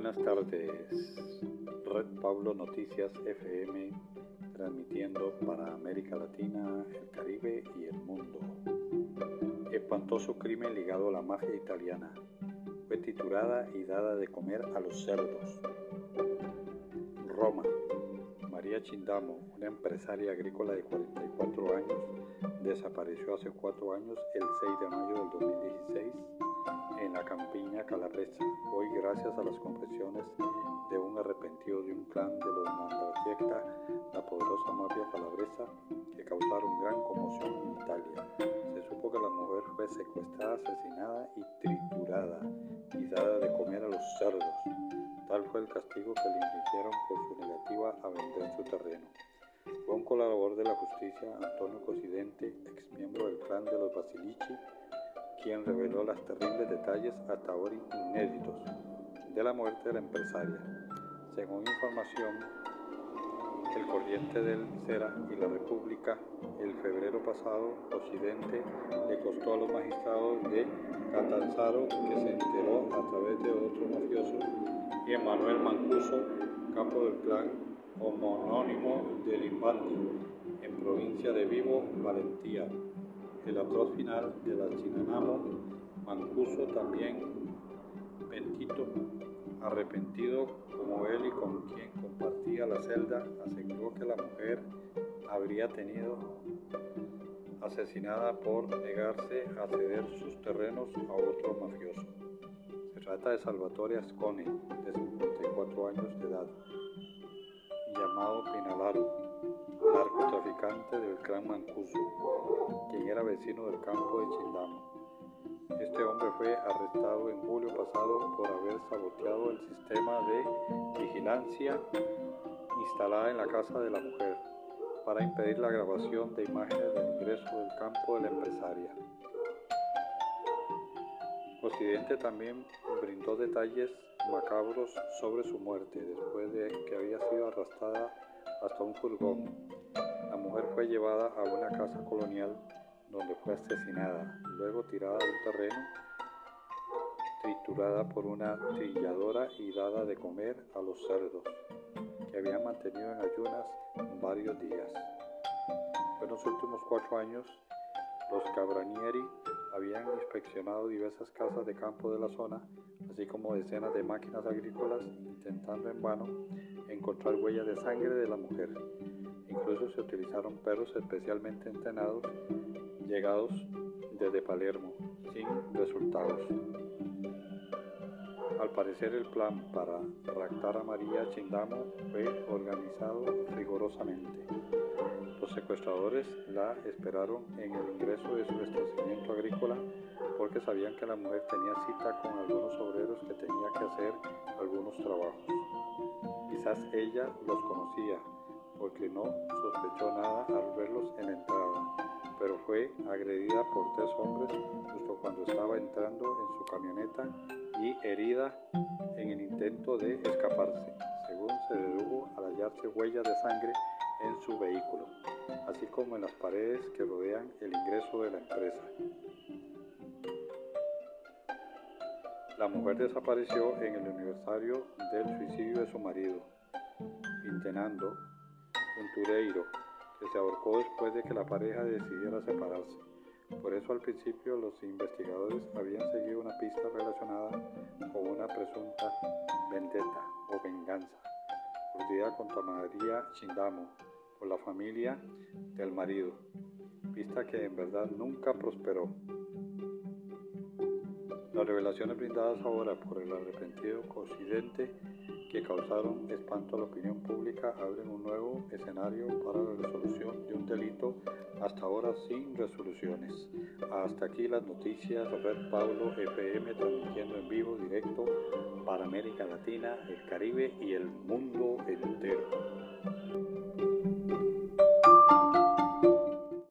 buenas tardes. Red Pablo Noticias FM transmitiendo para América Latina, el Caribe y el mundo. Espantoso crimen ligado a la mafia italiana. Fue titulada y dada de comer a los cerdos. Roma. María Chindamo, una empresaria agrícola de 44 años, desapareció hace cuatro años el 6 de mayo del 2016 en la campiña calabresa, hoy gracias a las confesiones de un arrepentido de un clan de los Mandrayecta, la poderosa mafia calabresa, que causaron gran conmoción en Italia. Se supo que la mujer fue secuestrada, asesinada y triturada y dada de comer a los cerdos. Tal fue el castigo que le infligieron por su negativa a vender su terreno. Fue un colaborador de la justicia, Antonio Cosidente, ex miembro del clan de los Basilici, quien reveló los terribles detalles hasta ahora inéditos de la muerte de la empresaria. Según información, el Corriente del Cera y la República, el febrero pasado, Occidente le costó a los magistrados de Catanzaro, que se enteró a través de otro mafioso, y Emanuel Mancuso, capo del clan homónimo de Limbandi, en provincia de Vivo, Valentía el atroz final de la Chinanamo, Mancuso también, Pentito, arrepentido como él y con quien compartía la celda, aseguró que la mujer habría tenido asesinada por negarse a ceder sus terrenos a otro mafioso. Se trata de Salvatore Ascone, de 54 años de edad, llamado Pinalaro, del clan Mancuso, quien era vecino del campo de Chindamo. Este hombre fue arrestado en julio pasado por haber saboteado el sistema de vigilancia instalada en la casa de la mujer para impedir la grabación de imágenes del ingreso del campo de la empresaria. Occidente también brindó detalles macabros sobre su muerte después de que había sido arrastrada hasta un furgón. Mujer fue llevada a una casa colonial donde fue asesinada, luego tirada de un terreno, triturada por una trilladora y dada de comer a los cerdos, que habían mantenido en ayunas varios días. En los últimos cuatro años, los Cabranieri habían inspeccionado diversas casas de campo de la zona, así como decenas de máquinas agrícolas, intentando en vano encontrar huellas de sangre de la mujer. Incluso se utilizaron perros especialmente entrenados, llegados desde Palermo, sin resultados. Al parecer el plan para raptar a María Chindamo fue organizado rigurosamente. Los secuestradores la esperaron en el ingreso de su establecimiento agrícola porque sabían que la mujer tenía cita con algunos obreros que tenía que hacer algunos trabajos. Quizás ella los conocía porque no sospechó nada al verlos en entrada, pero fue agredida por tres hombres justo cuando estaba entrando en su camioneta y herida en el intento de escaparse, según se dedujo al hallarse huellas de sangre en su vehículo, así como en las paredes que rodean el ingreso de la empresa. La mujer desapareció en el aniversario del suicidio de su marido, Vintenando, un tureiro, que se ahorcó después de que la pareja decidiera separarse. Por eso al principio los investigadores habían seguido una pista relacionada con una presunta vendetta o venganza, urdida contra María Chindamo por la familia del marido, pista que en verdad nunca prosperó. Las revelaciones brindadas ahora por el arrepentido Occidente que causaron espanto a la opinión pública abren un nuevo escenario para la resolución de un delito hasta ahora sin resoluciones. Hasta aquí las noticias Red Pablo FM transmitiendo en vivo directo para América Latina, el Caribe y el mundo entero.